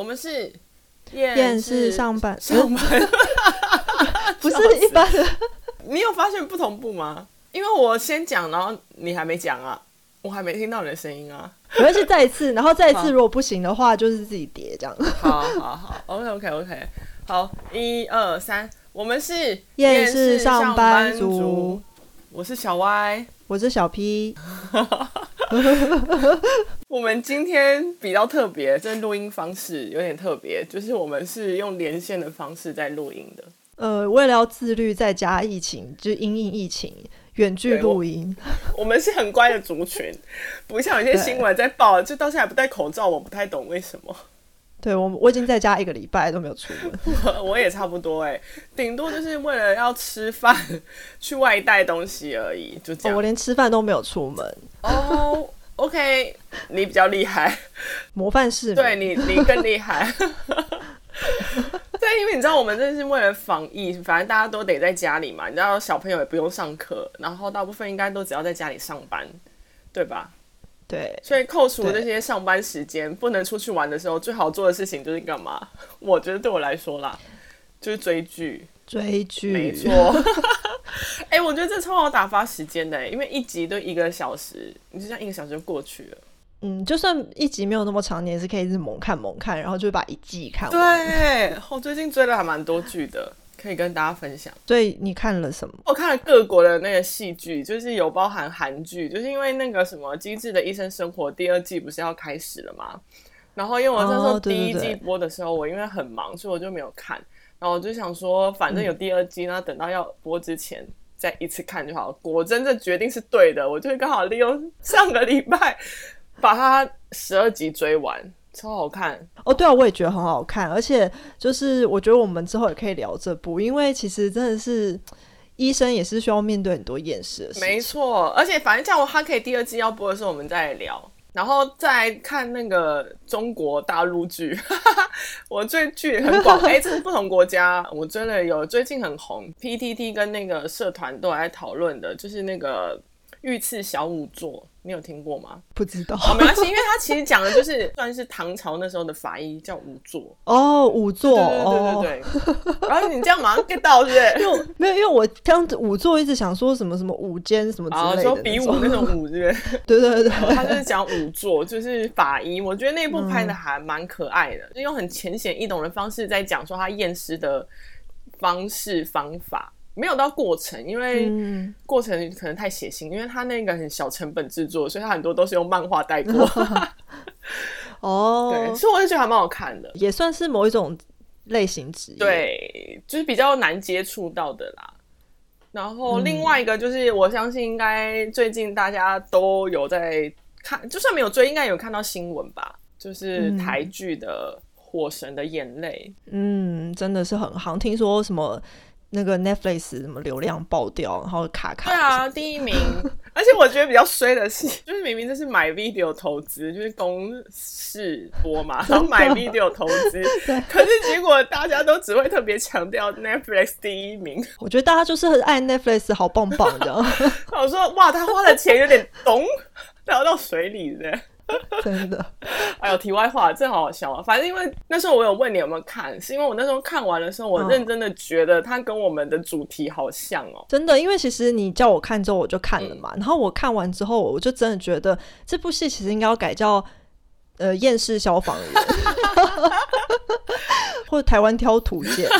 我们是厌世上班上班，不是一般的。你有发现不同步吗？因为我先讲，然后你还没讲啊，我还没听到你的声音啊。我要去再一次，然后再一次，如果不行的话，就是自己叠这样。好好好，OK OK OK，好，一二三，我们是厌世上班族，我是小 Y，我是小 P。我们今天比较特别，这录音方式有点特别，就是我们是用连线的方式在录音的。呃，为了要自律，再加疫情，就因应疫情，远距录音我。我们是很乖的族群，不像有些新闻在报，就到现在还不戴口罩，我不太懂为什么。对我，我已经在家一个礼拜都没有出门。我，我也差不多哎，顶多就是为了要吃饭去外带东西而已，就这样。哦，我连吃饭都没有出门。哦、oh,，OK，你比较厉害，模范市民。对你，你更厉害。对，因为你知道，我们这是为了防疫，反正大家都得在家里嘛。你知道，小朋友也不用上课，然后大部分应该都只要在家里上班，对吧？对。所以扣除那些上班时间，不能出去玩的时候，最好做的事情就是干嘛？我觉得对我来说啦，就是追剧。追剧，没错。哎、欸，我觉得这超好打发时间的，因为一集都一个小时，你就这样一个小时就过去了。嗯，就算一集没有那么长，你也是可以一直猛看猛看，然后就把一季看完。对，我最近追了还蛮多剧的，可以跟大家分享。所以你看了什么？我看了各国的那个戏剧，就是有包含韩剧，就是因为那个什么《机智的医生生活》第二季不是要开始了吗？然后因为我那时候第一季播的时候，我因为很忙，所以我就没有看。然后我就想说，反正有第二季，那、嗯、等到要播之前再一次看就好。果真这决定是对的，我就刚好利用上个礼拜把它十二集追完，超好看哦。对啊，我也觉得很好看，而且就是我觉得我们之后也可以聊这部，因为其实真的是医生也是需要面对很多厌世的事。没错，而且反正像我哈可以第二季要播的时候，我们再来聊。然后再看那个中国大陆剧，我追剧很广，哎，这是不同国家，我真的有最近很红，PTT 跟那个社团都还在讨论的，就是那个御赐小仵作。你有听过吗？不知道，哦，没关系，因为他其实讲的就是 算是唐朝那时候的法医叫仵作哦，仵作，对对对对对。然后你这样马上 get 到是不是？因 为没有，因为我刚仵作一直想说什么什么舞间什么之类的，说比武那种武，是不是？对对对，他就是讲仵作，就是法医。我觉得那部拍的还蛮可爱的，嗯、就用很浅显易懂的方式在讲说他验尸的方式方法。没有到过程，因为过程可能太血腥，嗯、因为他那个很小成本制作，所以他很多都是用漫画带过。哦，对，所以我就觉得还蛮好看的，也算是某一种类型职业，对，就是比较难接触到的啦。然后另外一个就是，我相信应该最近大家都有在看，就算没有追，应该有看到新闻吧？就是台剧的《火神的眼泪》，嗯，真的是很好，听说什么。那个 Netflix 什么流量爆掉，然后卡卡。对啊，第一名。而且我觉得比较衰的是，就是明明这是买 video 投资，就是公视播嘛，然后买 video 投资，对。可是结果大家都只会特别强调 Netflix 第一名。我觉得大家就是很爱 Netflix，好棒棒的。我说哇，他花的钱有点咚掉到水里的。真的，哎呦，题外话，这好好笑啊！反正因为那时候我有问你有没有看，是因为我那时候看完的时候，我认真的觉得它跟我们的主题好像哦、喔。真的，因为其实你叫我看之后，我就看了嘛。嗯、然后我看完之后，我就真的觉得这部戏其实应该要改叫呃厌世消防员，或者台湾挑土舰。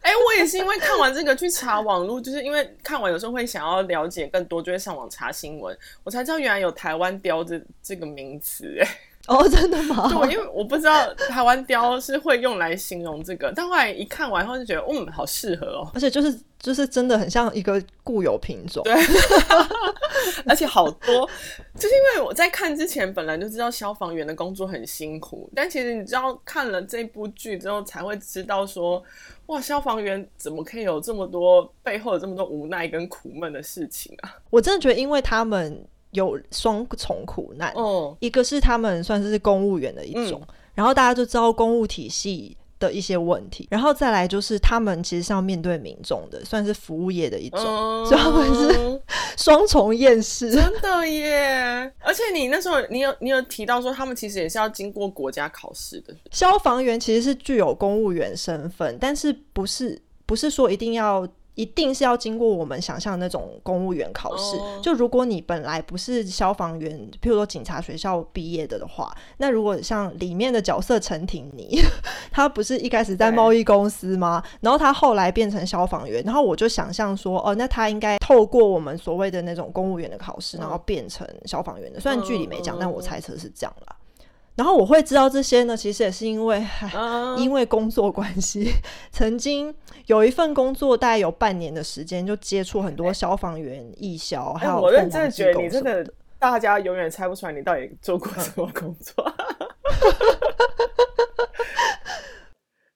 哎、欸，我也是因为看完这个去查网络，就是因为看完有时候会想要了解更多，就会上网查新闻，我才知道原来有台湾雕这这个名词。哎，哦，真的吗？对，因为我不知道台湾雕是会用来形容这个，但后来一看完后就觉得，嗯，好适合哦，而且就是就是真的很像一个固有品种，对，而且好多，就是因为我在看之前本来就知道消防员的工作很辛苦，但其实你知道看了这部剧之后才会知道说。哇，消防员怎么可以有这么多背后有这么多无奈跟苦闷的事情啊？我真的觉得，因为他们有双重苦难。哦、嗯，一个是他们算是公务员的一种，嗯、然后大家就知道公务体系的一些问题，然后再来就是他们其实是要面对民众的，算是服务业的一种，嗯、所以他们是双重厌世，真的耶！而且你那时候你有你有提到说，他们其实也是要经过国家考试的。消防员其实是具有公务员身份，但是不是不是说一定要。一定是要经过我们想象的那种公务员考试。Oh. 就如果你本来不是消防员，譬如说警察学校毕业的的话，那如果像里面的角色陈婷妮，他不是一开始在贸易公司吗？然后他后来变成消防员，然后我就想象说，哦，那他应该透过我们所谓的那种公务员的考试，然后变成消防员的。虽然剧里没讲，但我猜测是这样啦。然后我会知道这些呢，其实也是因为，uh, 因为工作关系，曾经有一份工作，大概有半年的时间，就接触很多消防员、义消，还有。我认真的觉得你真的，大家永远猜不出来你到底做过什么工作。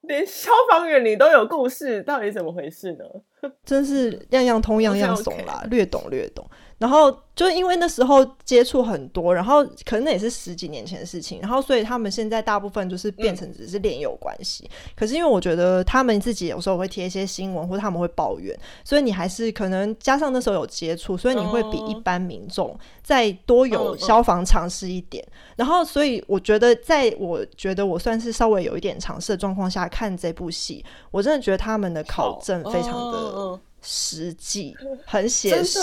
连消防员你都有故事，到底怎么回事呢？真是样样通，样样懂啦，略懂略懂。然后就因为那时候接触很多，然后可能那也是十几年前的事情，然后所以他们现在大部分就是变成只是恋友关系。嗯、可是因为我觉得他们自己有时候会贴一些新闻，或者他们会抱怨，所以你还是可能加上那时候有接触，所以你会比一般民众再多有消防常识一点。然后所以我觉得，在我觉得我算是稍微有一点尝试的状况下看这部戏，我真的觉得他们的考证非常的。实际很写实，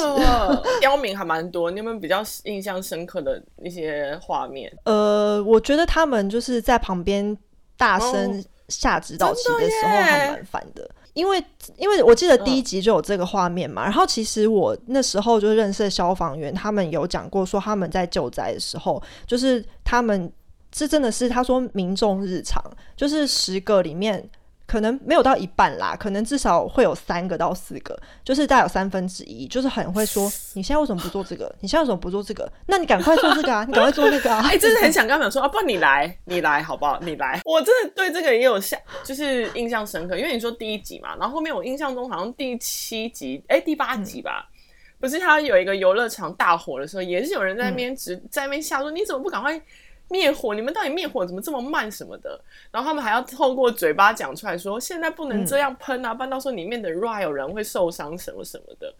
刁民 还蛮多。你有没有比较印象深刻的一些画面？呃，我觉得他们就是在旁边大声下指导棋的时候还蛮烦的，因为因为我记得第一集就有这个画面嘛。然后其实我那时候就认识的消防员，他们有讲过说他们在救灾的时候，就是他们这真的是他说民众日常，就是十个里面。可能没有到一半啦，可能至少会有三个到四个，就是大概有三分之一，就是很会说，你现在为什么不做这个？你现在为什么不做这个？那你赶快做这个啊！你赶快做那个啊！哎、欸，真的很想跟他们说啊，不然你来，你来好不好？你来，我真的对这个也有像，就是印象深刻，因为你说第一集嘛，然后后面我印象中好像第七集，哎、欸，第八集吧，嗯、不是他有一个游乐场大火的时候，也是有人在那边直、嗯、在那边下说，你怎么不赶快？灭火，你们到底灭火怎么这么慢什么的？然后他们还要透过嘴巴讲出来说，现在不能这样喷啊，不然到时候里面的 r 有人会受伤什么什么的，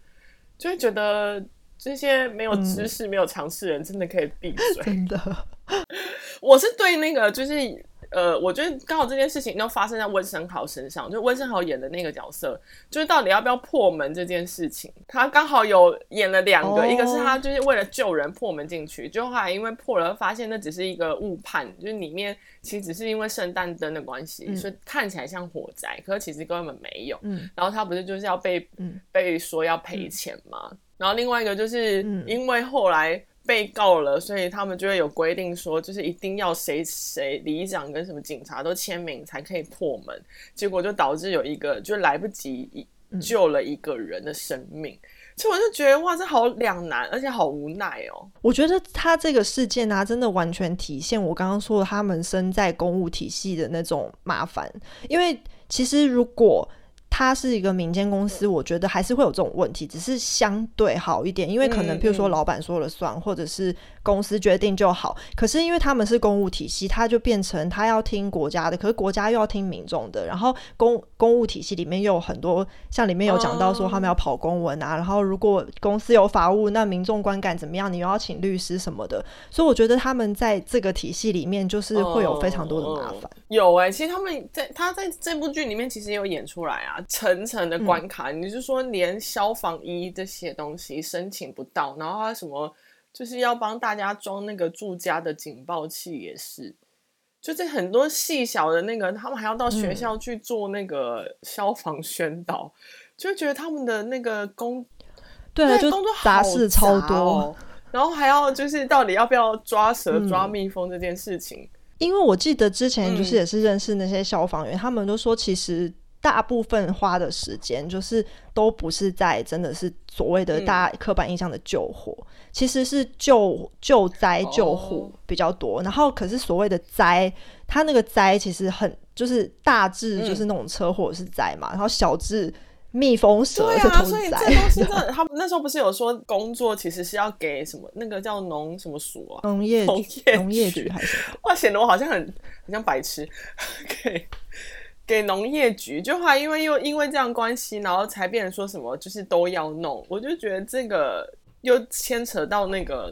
就会觉得这些没有知识、嗯、没有常识的人真的可以闭嘴。真的，我是对那个就是。呃，我觉得刚好这件事情都发生在温生豪身上，就温生豪演的那个角色，就是到底要不要破门这件事情，他刚好有演了两个，oh. 一个是他就是为了救人破门进去，就后来因为破了，发现那只是一个误判，就是里面其实只是因为圣诞灯的关系，嗯、所以看起来像火灾，可是其实根本没有。嗯，然后他不是就是要被、嗯、被说要赔钱吗？嗯、然后另外一个就是因为后来。被告了，所以他们就会有规定说，就是一定要谁谁里长跟什么警察都签名才可以破门。结果就导致有一个就来不及救了一个人的生命。嗯、所以我就觉得哇，这好两难，而且好无奈哦。我觉得他这个事件啊，真的完全体现我刚刚说的他们身在公务体系的那种麻烦。因为其实如果它是一个民间公司，我觉得还是会有这种问题，只是相对好一点，因为可能譬如说老板说了算，嗯、或者是公司决定就好。可是因为他们是公务体系，他就变成他要听国家的，可是国家又要听民众的。然后公公务体系里面又有很多，像里面有讲到说他们要跑公文啊，嗯、然后如果公司有法务，那民众观感怎么样？你又要请律师什么的。所以我觉得他们在这个体系里面就是会有非常多的麻烦。有哎、欸，其实他们在他在这部剧里面其实也有演出来啊。层层的关卡，嗯、你就说连消防衣这些东西申请不到，然后他什么就是要帮大家装那个住家的警报器，也是，就这很多细小的那个，他们还要到学校去做那个消防宣导，嗯、就觉得他们的那个工，对，就工作杂事超多，然后还要就是到底要不要抓蛇、抓蜜蜂这件事情，嗯、因为我记得之前就是也是认识那些消防员，嗯、他们都说其实。大部分花的时间就是都不是在真的是所谓的大家刻板印象的救火，嗯、其实是救救灾救护比较多。哦、然后可是所谓的灾，它那个灾其实很就是大致就是那种车祸是灾嘛，嗯、然后小至蜜蜂蛇是灾。所以这东西真的，他们那时候不是有说工作其实是要给什么那个叫农什么署啊？农业农业局还是？哇，显得我好像很很像白痴。可以。给农业局，就还因为又因为这样关系，然后才变成说什么就是都要弄，我就觉得这个又牵扯到那个。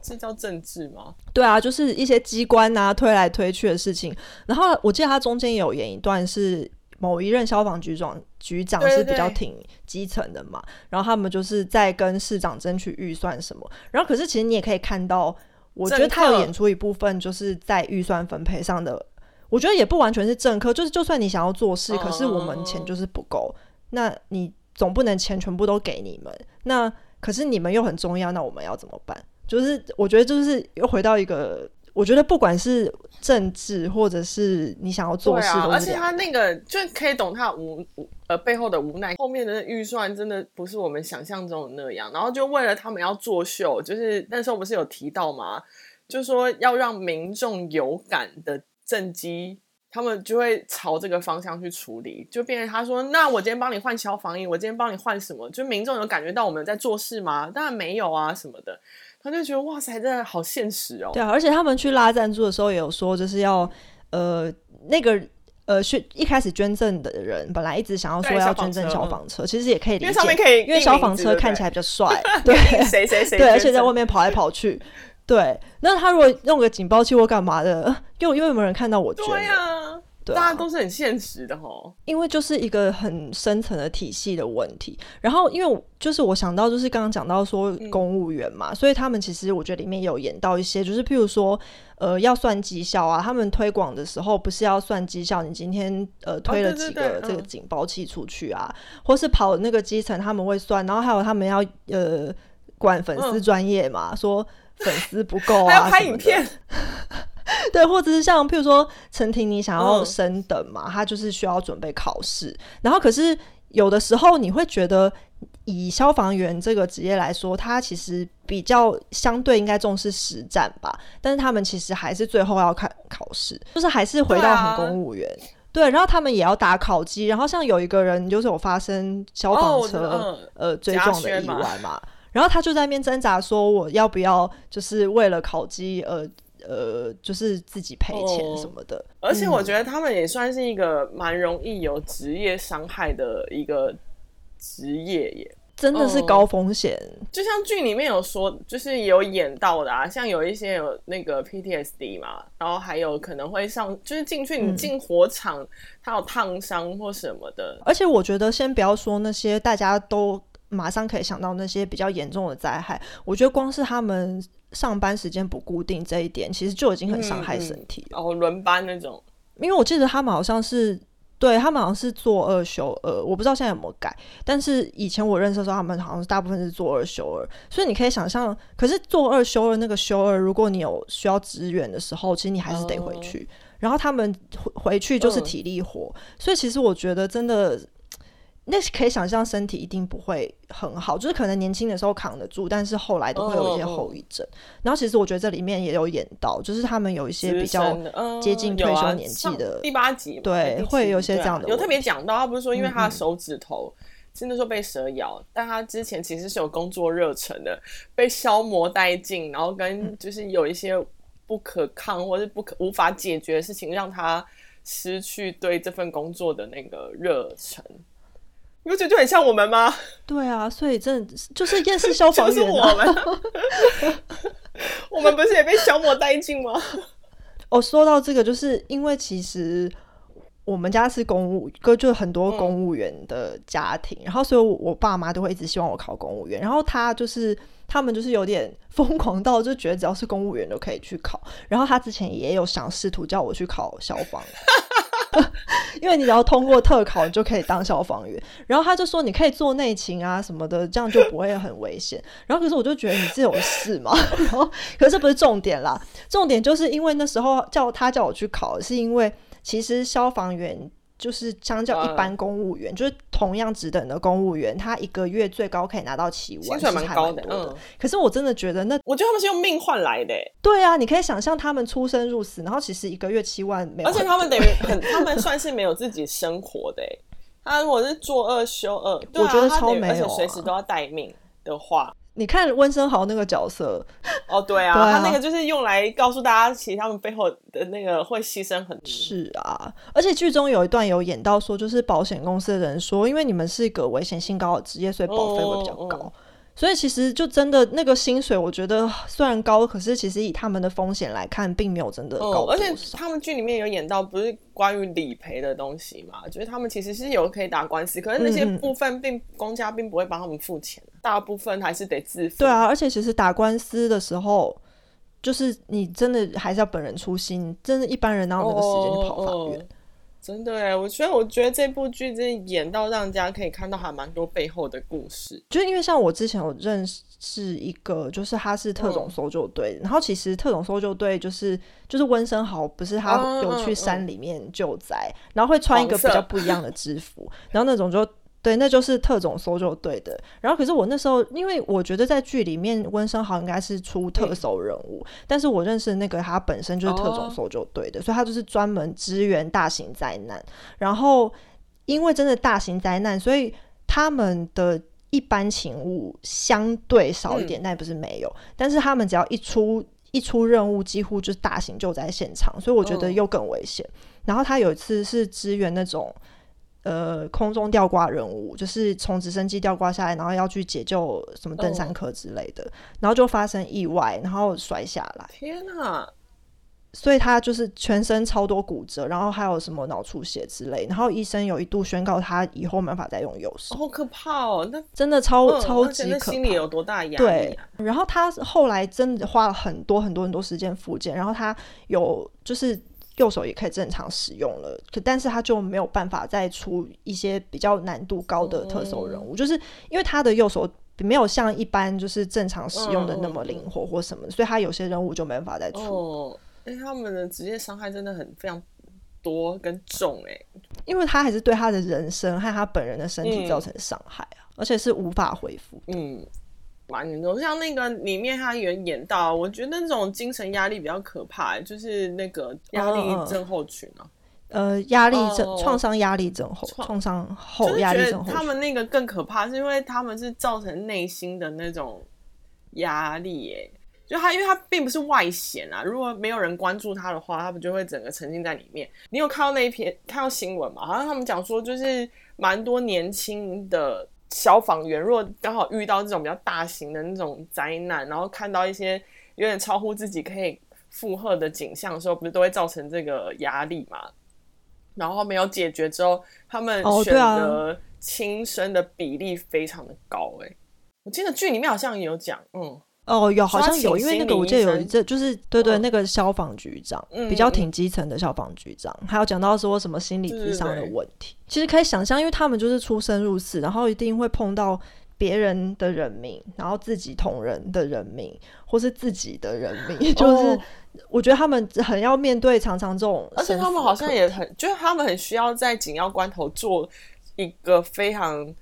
这叫政治吗？对啊，就是一些机关啊推来推去的事情。然后我记得他中间有演一段是某一任消防局长局长是比较挺基层的嘛，对对对，然后他们就是在跟市长争取预算什么。然后可是其实你也可以看到，我觉得他有演出一部分就是在预算分配上的，我觉得也不完全是政客，就是就算你想要做事，可是我们钱就是不够，那你总不能钱全部都给你们，那可是你们又很重要，那我们要怎么办？就是我觉得，就是又回到一个，我觉得不管是政治或者是你想要做事，而且他那个就可以懂他无呃背后的无奈。后面的预算真的不是我们想象中的那样，然后就为了他们要作秀，就是那时候不是有提到吗？就说要让民众有感的政绩，他们就会朝这个方向去处理，就变成他说：“那我今天帮你换消防衣，我今天帮你换什么？”就民众有感觉到我们在做事吗？当然没有啊，什么的。他就觉得哇塞，真的好现实哦。对啊，而且他们去拉赞助的时候也有说，就是要呃那个呃，去一开始捐赠的人本来一直想要说要捐赠消防车，其实也可以理解，因为上面可以，因为消防车看起来比较帅，对，谁谁谁，对，而且在外面跑来跑去，对。那他如果弄个警报器或干嘛的，又因为有没有人看到我捐？对啊。啊、大家都是很现实的吼，因为就是一个很深层的体系的问题。然后，因为就是我想到，就是刚刚讲到说公务员嘛，嗯、所以他们其实我觉得里面有演到一些，就是譬如说，呃，要算绩效啊。他们推广的时候不是要算绩效？你今天呃推了几个这个警报器出去啊，哦、对对对，或是跑那个基层他们会算，然后还有他们要呃管粉丝专业嘛，嗯、说粉丝不够啊，还要拍影片。对，或者是像譬如说陈婷，你想要升等嘛，嗯、他就是需要准备考试。然后，可是有的时候你会觉得，以消防员这个职业来说，他其实比较相对应该重视实战吧。但是他们其实还是最后要看考试，就是还是回到很公务员。对，然后他们也要打考绩。然后像有一个人就是有发生消防车、哦、呃追撞的意外嘛，然后他就在那边挣扎说，我要不要就是为了烤鸡而。呃，就是自己赔钱什么的，哦，而且我觉得他们也算是一个蛮容易有职业伤害的一个职业耶，真的是高风险。嗯，就像剧里面有说，就是有演到的啊，像有一些有那个 PTSD 嘛，然后还有可能会上，就是进去你进火场，嗯，他有烫伤或什么的。而且我觉得，先不要说那些大家都马上可以想到那些比较严重的灾害，我觉得光是他们。上班时间不固定这一点，其实就已经很伤害身体了。嗯嗯、哦，轮班那种，因为我记得他们好像是，对他们好像是做二休二，我不知道现在有没有改。但是以前我认识的时候，他们好像是大部分是做二休二，所以你可以想象，可是做二休二那个休二，如果你有需要支援的时候，其实你还是得回去。嗯、然后他们回回去就是体力活，嗯、所以其实我觉得真的。那可以想象，身体一定不会很好，就是可能年轻的时候扛得住，但是后来都会有一些后遗症。Oh, oh. 然后其实我觉得这里面也有演到，就是他们有一些比较接近退休年纪的、嗯啊、第八集，对，会有一些这样的、啊。有特别讲到，他不是说因为他的手指头真的说被蛇咬，嗯、但他之前其实是有工作热忱的，被消磨殆尽，然后跟就是有一些不可抗或是不可无法解决的事情，让他失去对这份工作的那个热忱。你不觉得就很像我们吗？对啊，所以真的就是厌世消防员、啊。我们，我们不是也被消磨殆尽吗？哦，说到这个，就是因为其实我们家是公务，哥就很多公务员的家庭，嗯、然后所以我爸妈都会一直希望我考公务员，然后他就是他们就是有点疯狂到就觉得只要是公务员都可以去考，然后他之前也有想试图叫我去考消防。因为你只要通过特考，你就可以当消防员。然后他就说你可以做内勤啊什么的，这样就不会很危险。然后可是我就觉得你这有事嘛？然后可是不是重点啦，重点就是因为那时候叫他叫我去考，是因为其实消防员。就是相较一般公务员，uh, 就是同样职等的公务员，他一个月最高可以拿到七万，薪水蛮高的。嗯，可是我真的觉得那，我觉得他们是用命换来的。对啊，你可以想象他们出生入死，然后其实一个月七万没有，而且他们等于很，他们算是没有自己生活的。他如果是做二休二，对啊，我觉得超没有，而且随时都要待命的话，你看温生豪那个角色，哦，对啊，对啊，他那个就是用来告诉大家，其实他们背后的那个会牺牲很多。是啊，而且剧中有一段有演到说，就是保险公司的人说，因为你们是一个危险性高的职业，所以保费会比较高。所以其实就真的那个薪水，我觉得虽然高，可是其实以他们的风险来看，并没有真的高。而且他们剧里面有演到，不是关于理赔的东西嘛？就是他们其实是有可以打官司，可是那些部分并公家并不会帮他们付钱，大部分还是得自付。对啊，而且其实打官司的时候，就是你真的还是要本人出心，真的一般人哪有那个时间去跑法院？真的哎，我所以我觉得这部剧真的演到让人家可以看到还蛮多背后的故事。就因为像我之前有认识一个，就是他是特种搜救队，嗯、然后其实特种搜救队就是就是温生豪，不是他有去山里面救灾，嗯嗯嗯、然后会穿一个比较不一样的制服，然后那种就。对，那就是特种搜救队的。然后，可是我那时候，因为我觉得在剧里面温生豪应该是出特搜人物，嗯、但是我认识的那个他本身就是特种搜救队的，哦、所以他就是专门支援大型灾难。然后，因为真的大型灾难，所以他们的一般勤务相对少一点，嗯、但也不是没有。但是他们只要一出一出任务，几乎就是大型救灾现场，所以我觉得又更危险。哦、然后他有一次是支援那种。呃，空中吊挂任务就是从直升机吊挂下来，然后要去解救什么登山客之类的，oh. 然后就发生意外，然后摔下来。天哪！所以他就是全身超多骨折，然后还有什么脑出血之类，然后医生有一度宣告他以后没办法再用右手。好可怕哦！那真的超、嗯、超级可怕。心里有多大压力、啊？对。然后他后来真的花了很多很多很多时间复健，然后他有就是。右手也可以正常使用了，可但是他就没有办法再出一些比较难度高的特搜人物，嗯、就是因为他的右手没有像一般就是正常使用的那么灵活或什么，嗯、所以他有些任务就没办法再出。哦，哎，他们的职业伤害真的很非常多跟重哎，因为他还是对他的人生和他本人的身体造成伤害啊，嗯、而且是无法恢复。嗯。蛮严重，像那个里面他有演到，我觉得那种精神压力比较可怕，就是那个压力症候群啊，呃，压力症、创伤压力症候、创伤后压力症候。他们那个更可怕，是因为他们是造成内心的那种压力，耶。就他，因为他并不是外显啊，如果没有人关注他的话，他不就会整个沉浸在里面。你有看到那一篇看到新闻吗？好像他们讲说，就是蛮多年轻的。消防员如果刚好遇到这种比较大型的那种灾难，然后看到一些有点超乎自己可以负荷的景象的时候，不是都会造成这个压力嘛？然后没有解决之后，他们选择轻生的比例非常的高，欸。哎，我记得剧里面好像也有讲，嗯。哦，有好像有，因为那个我记得有一这就是对对，那个消防局长、嗯、比较挺基层的消防局长，还有讲到说什么心理智商的问题。其实可以想象，因为他们就是出生入死，然后一定会碰到别人的人命，然后自己同人的人命，或是自己的人命，就是我觉得他们很要面对常常这种，而且他们好像也很，就是他们很需要在紧要关头做一个非常。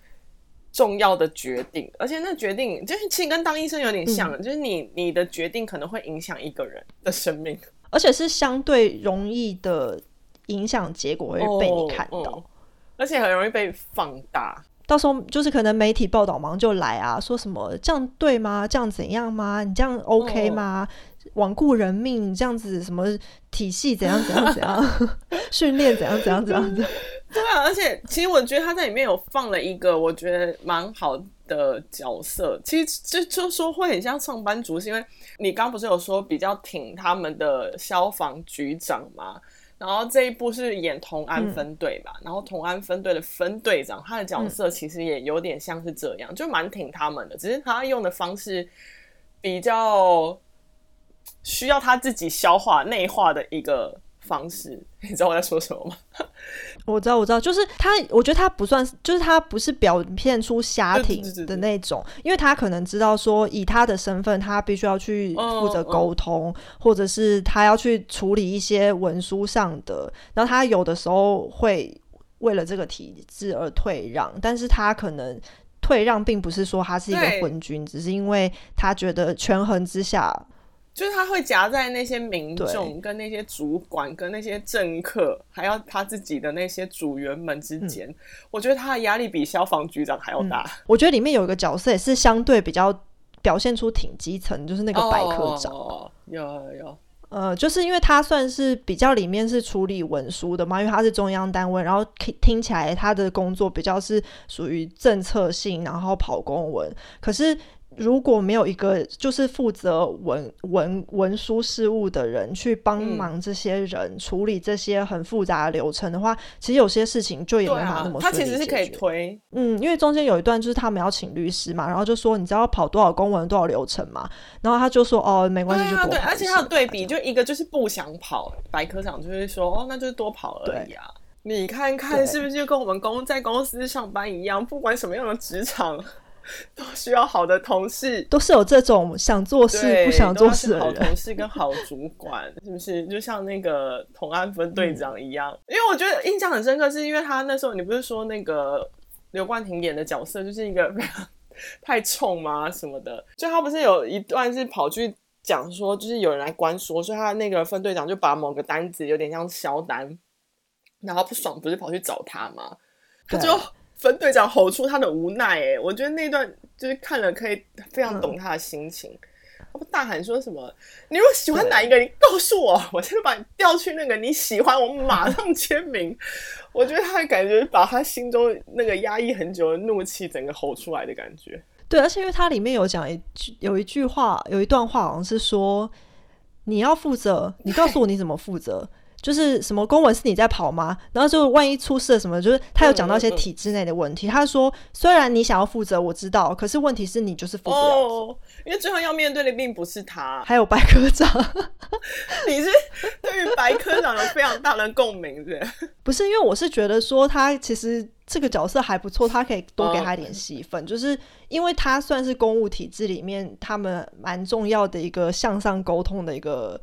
重要的决定，而且那决定就是其实跟当医生有点像，嗯、就是你你的决定可能会影响一个人的生命，而且是相对容易的影响结果会被你看到，哦嗯，而且很容易被放大。到时候就是可能媒体报道忙就来啊，说什么这样对吗？这样怎样吗？你这样 OK 吗？罔顾、哦、人命这样子什么体系怎样怎样怎样 训练怎样怎样怎样的。对啊，而且其实我觉得他在里面有放了一个我觉得蛮好的角色，其实就就说会很像上班族，是因为你刚不是有说比较挺他们的消防局长吗？然后这一部是演同安分队吧，嗯、然后同安分队的分队长他的角色其实也有点像是这样，嗯、就蛮挺他们的，只是他用的方式比较需要他自己消化内化的一个。方式，你知道我在说什么吗？我知道，我知道，就是他，我觉得他不算，就是他不是表现出瞎挺的那种，因为他可能知道说，以他的身份，他必须要去负责沟通，嗯嗯、或者是他要去处理一些文书上的，然后他有的时候会为了这个体制而退让，但是他可能退让并不是说他是一个昏君，只是因为他觉得权衡之下。就是他会夹在那些民众、跟那些主管、跟那些政客，还要他自己的那些组员们之间。嗯、我觉得他的压力比消防局长还要大。嗯、我觉得里面有一个角色也是相对比较表现出挺基层，就是那个白科长。哦，有有有。呃，就是因为他算是比较里面是处理文书的嘛，因为他是中央单位，然后听听起来他的工作比较是属于政策性，然后跑公文，可是。如果没有一个就是负责文文文书事务的人去帮忙这些人处理这些很复杂的流程的话，嗯、其实有些事情就也没法那么顺利、啊、他其实是可以推，嗯，因为中间有一段就是他们要请律师嘛，然后就说你知道要跑多少公文多少流程嘛，然后他就说哦没关系就多跑对、啊、对，而且他有对比，就一个就是不想跑，白科长就会说哦那就是多跑而已啊，你看看是不是就跟我们公在公司上班一样，不管什么样的职场。都需要好的同事，都是有这种想做事不想做事的好同事跟好主管，是不是？就像那个同安分队长一样，嗯、因为我觉得印象很深刻，是因为他那时候你不是说那个刘冠廷演的角色就是一个非 常太冲吗？什么的？就他不是有一段是跑去讲说，就是有人来关说，所以他那个分队长就把某个单子有点像销单，然后不爽不是跑去找他吗？他就。分队长吼出他的无奈，哎，我觉得那段就是看了可以非常懂他的心情。嗯、他不大喊说什么：“你如果喜欢哪一个，你告诉我，我现在把你调去那个你喜欢，我马上签名。”我觉得他的感觉把他心中那个压抑很久的怒气整个吼出来的感觉。对，而且因为他里面有讲一句，有一句话，有一段话好像是说：“你要负责，你告诉我你怎么负责。”就是什么公文是你在跑吗？然后就万一出事了什么，就是他有讲到一些体制内的问题。嗯嗯嗯、他说，虽然你想要负责，我知道，可是问题是你就是负责哦，因为最后要面对的并不是他，还有白科长。你是对于白科长有非常大的共鸣，是？不是，因为我是觉得说他其实这个角色还不错，他可以多给他一点戏份，哦、就是因为他算是公务体制里面他们蛮重要的一个向上沟通的一个。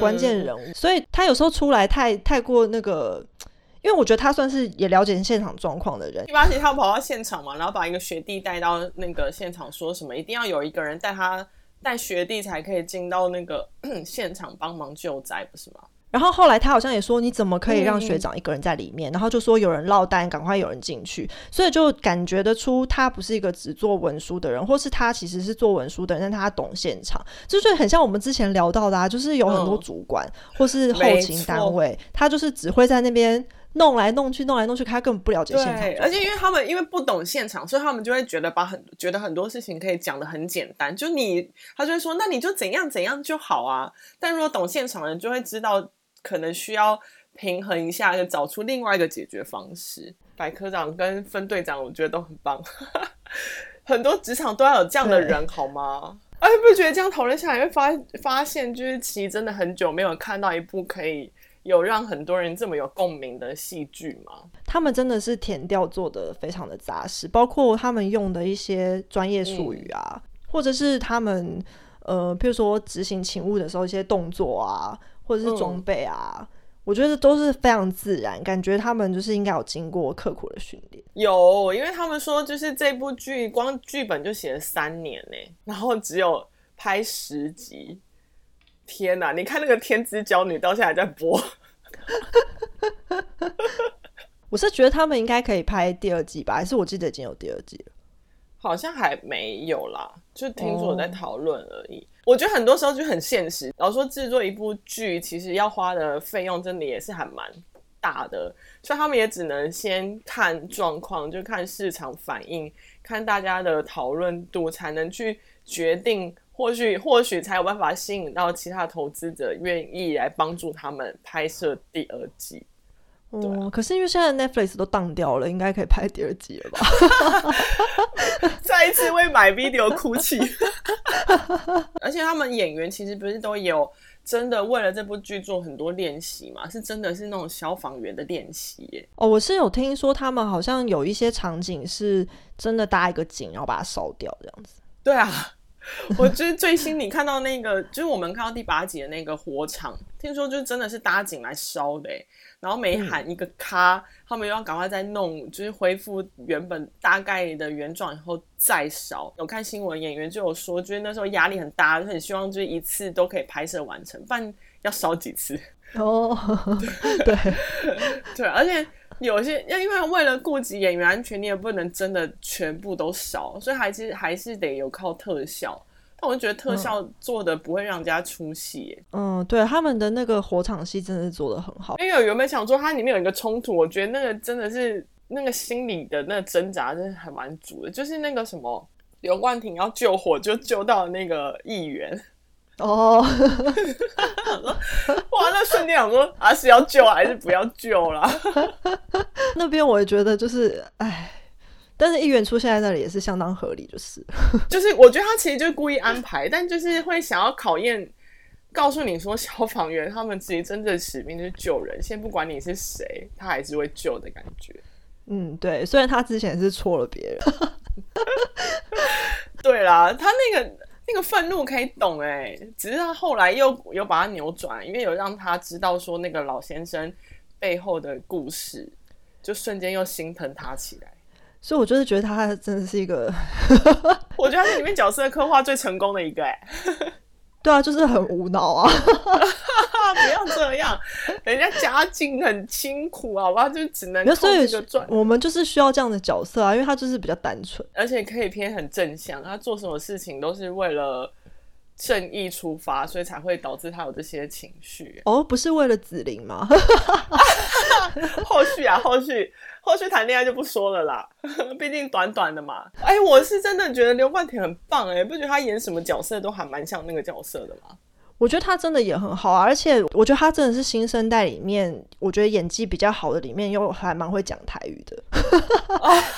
关键人物，嗯、所以他有时候出来太太过那个，因为我觉得他算是也了解现场状况的人。一般其实他跑到现场嘛，然后把一个学弟带到那个现场，说什么一定要有一个人带他带学弟才可以进到那个 现场帮忙救灾，不是吗？然后后来他好像也说，你怎么可以让学长一个人在里面？嗯、然后就说有人落单，赶快有人进去。所以就感觉得出他不是一个只做文书的人，或是他其实是做文书的人，但他懂现场。这就很像我们之前聊到的，啊，就是有很多主管，嗯、或是后勤单位，他就是只会在那边弄来弄去，弄来弄去，他根本不了解现场。而且因为他们因为不懂现场，所以他们就会觉得把很觉得很多事情可以讲的很简单。就你他就会说，那你就怎样怎样就好啊。但如果懂现场的人就会知道。可能需要平衡一下，就找出另外一个解决方式。白科长跟分队长，我觉得都很棒。很多职场都要有这样的人，好吗？哎，不觉得这样讨论下来会发发现，就是其实真的很久没有看到一部可以有让很多人这么有共鸣的戏剧吗？他们真的是填调做的非常的扎实，包括他们用的一些专业术语啊，嗯、或者是他们呃，譬如说执行勤务的时候一些动作啊。或者是装备啊，嗯、我觉得都是非常自然，感觉他们就是应该有经过刻苦的训练。有，因为他们说就是这部剧光剧本就写了三年呢，然后只有拍十集。天哪，你看那个《天之娇女》到现在还在播。我是觉得他们应该可以拍第二季吧？还是我记得已经有第二季了？好像还没有啦，就听说我在讨论而已。Oh. 我觉得很多时候就很现实，然后说制作一部剧，其实要花的费用真的也是还蛮大的，所以他们也只能先看状况，就看市场反应，看大家的讨论度，才能去决定，或许或许才有办法吸引到其他投资者愿意来帮助他们拍摄第二季。哦，啊、可是因为现在 Netflix 都当掉了，应该可以拍第二季了吧？再一次为买 video 哭泣。而且他们演员其实不是都有真的为了这部剧做很多练习嘛？是真的是那种消防员的练习耶。哦，我是有听说他们好像有一些场景是真的搭一个景，然后把它烧掉这样子。对啊。我就是最新你看到那个，就是我们看到第八集的那个火场，听说就真的是搭景来烧的，然后每喊一个咔，嗯、他们又要赶快再弄，就是恢复原本大概的原状以后再烧。有看新闻演员就有说，就是那时候压力很大，就很希望就是一次都可以拍摄完成，不然要烧几次。哦，对 对，而且。有些要因为为了顾及演员安全，你也不能真的全部都烧，所以还是还是得有靠特效。但我就觉得特效做的不会让人家出戏。嗯，对，他们的那个火场戏真的是做的很好。因为有没有想说它里面有一个冲突？我觉得那个真的是那个心理的那个挣扎，真的还蛮足的。就是那个什么刘冠廷要救火，就救到那个议员。哦，哇！那瞬间想说，啊，是要救还是不要救啦？那边我也觉得就是，哎。但是议员出现在那里也是相当合理，就是，就是我觉得他其实就是故意安排，但就是会想要考验，告诉你说消防员他们自己真正的使命就是救人，先不管你是谁，他还是会救的感觉。嗯，对，虽然他之前是错了别人，对啦，他那个那个愤怒可以懂哎，只是他后来又有把它扭转，因为有让他知道说那个老先生背后的故事，就瞬间又心疼他起来。所以，我就是觉得他真的是一个，我觉得他是里面角色刻画最成功的一个哎。对啊，就是很无脑啊！不要这样，人家家境很辛苦，好吧，就只能靠这个赚。我们就是需要这样的角色啊，因为他就是比较单纯，而且可以偏很正向，他做什么事情都是为了正义出发，所以才会导致他有这些情绪。哦，不是为了子玲吗？后续啊，后续。后续谈恋爱就不说了啦，毕竟短短的嘛。哎、欸，我是真的觉得刘冠廷很棒哎、欸，不觉得他演什么角色都还蛮像那个角色的吗？我觉得他真的也很好啊，而且我觉得他真的是新生代里面，我觉得演技比较好的里面，又还蛮会讲台语的，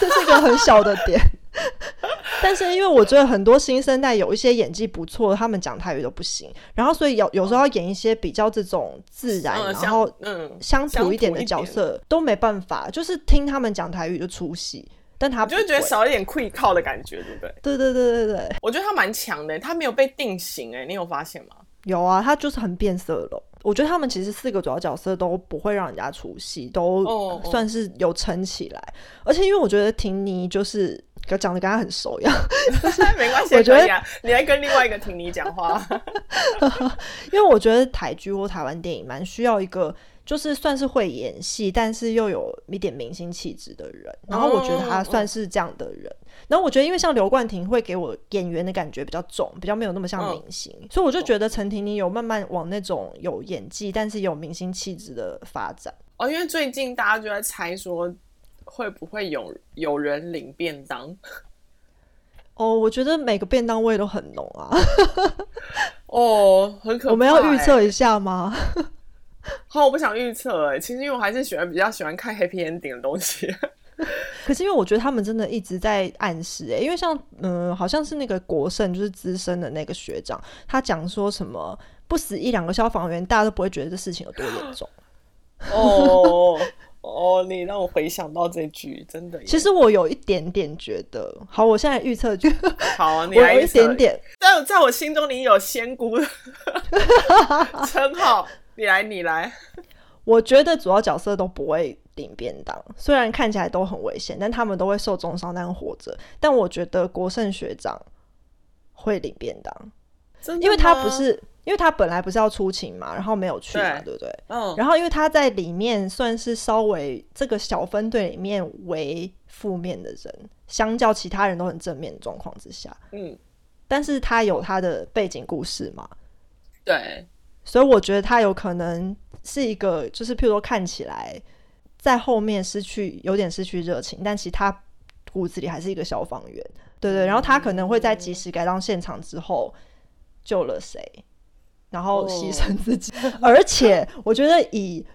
这是一个很小的点。但是因为我觉得很多新生代有一些演技不错，他们讲台语都不行，然后所以有有时候要演一些比较这种自然，嗯、然后嗯乡土一点的角色都没办法，就是听他们讲台语就出戏，但他不就觉得少一点愧靠的感觉，对不对？对对对对对，我觉得他蛮强的，他没有被定型哎，你有发现吗？有啊，他就是很变色龙。我觉得他们其实四个主要角色都不会让人家出戏，都算是有撑起来。Oh, oh. 而且因为我觉得婷妮就是讲的跟他很熟一样，没关系，我觉得你在跟另外一个婷妮讲话。因为我觉得台剧或台湾电影蛮需要一个。就是算是会演戏，但是又有一点明星气质的人。然后我觉得他算是这样的人。嗯、然后我觉得，因为像刘冠廷会给我演员的感觉比较重，比较没有那么像明星，嗯、所以我就觉得陈婷婷有慢慢往那种有演技，但是有明星气质的发展。哦，因为最近大家就在猜说，会不会有有人领便当？哦，我觉得每个便当味都很浓啊。哦，很可怕、欸。我们要预测一下吗？好，我不想预测哎。其实因为我还是喜欢比较喜欢看 happy ending 的东西。可是因为我觉得他们真的一直在暗示哎，因为像嗯，好像是那个国胜就是资深的那个学长，他讲说什么不死一两个消防员，大家都不会觉得这事情有多严重。哦哦，你让我回想到这句，真的。其实我有一点点觉得，好，我现在预测就 好啊，你来一点点。但在我心中，你有仙姑称号。你来，你来。我觉得主要角色都不会领便当，虽然看起来都很危险，但他们都会受重伤但活着。但我觉得国胜学长会领便当，因为他不是，因为他本来不是要出勤嘛，然后没有去嘛，对，对不对？嗯。然后因为他在里面算是稍微这个小分队里面为负面的人，相较其他人都很正面的状况之下，嗯。但是他有他的背景故事嘛？对。所以我觉得他有可能是一个，就是譬如说看起来在后面失去有点失去热情，但其实他骨子里还是一个消防员，对对。然后他可能会在及时赶到现场之后救了谁，然后牺牲自己。Oh. 而且我觉得以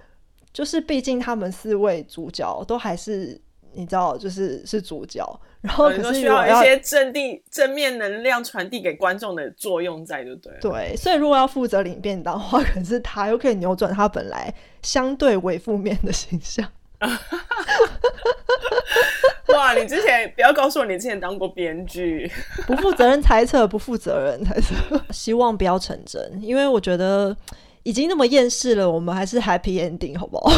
就是毕竟他们四位主角都还是。你知道，就是是主角，然后可是需要一些正地正面能量传递给观众的作用在，就对。对，所以如果要负责领便当的话，可是他又可以扭转他本来相对为负面的形象。哇，你之前不要告诉我你之前当过编剧，不负责任猜测，不负责任猜测，希望不要成真，因为我觉得已经那么厌世了，我们还是 happy ending 好不好？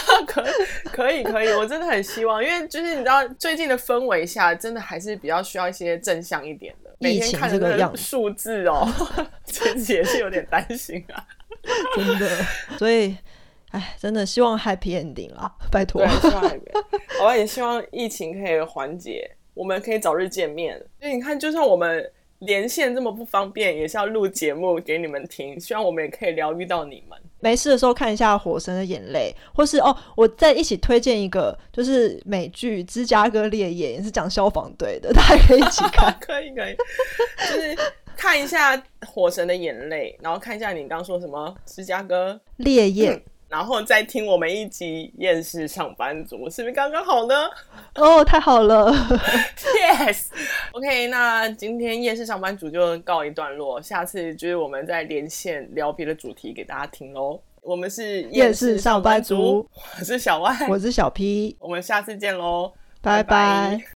可可以可以，我真的很希望，因为就是你知道最近的氛围下，真的还是比较需要一些正向一点的。每天看这个数字哦，其实也是有点担心啊，真的。所以，哎，真的希望 happy ending 啦，拜托。对，希望 happy ending。我也希望疫情可以缓解，我们可以早日见面。所以你看，就算我们连线这么不方便，也是要录节目给你们听，希望我们也可以疗愈到你们。没事的时候看一下《火神的眼泪》，或是哦，我再一起推荐一个，就是美剧《芝加哥烈焰》，也是讲消防队的，大家可以一起看。可以可以，就是看一下《火神的眼泪》，然后看一下你刚刚说什么《芝加哥烈焰》。嗯然后再听我们一集《厌世上班族》，是不是刚刚好呢？哦，太好了，Yes。OK，那今天厌世上班族就告一段落，下次就是我们再连线聊别的主题给大家听喽。我们是厌世上班族，我是小万，我是小 P，我们下次见喽。拜拜。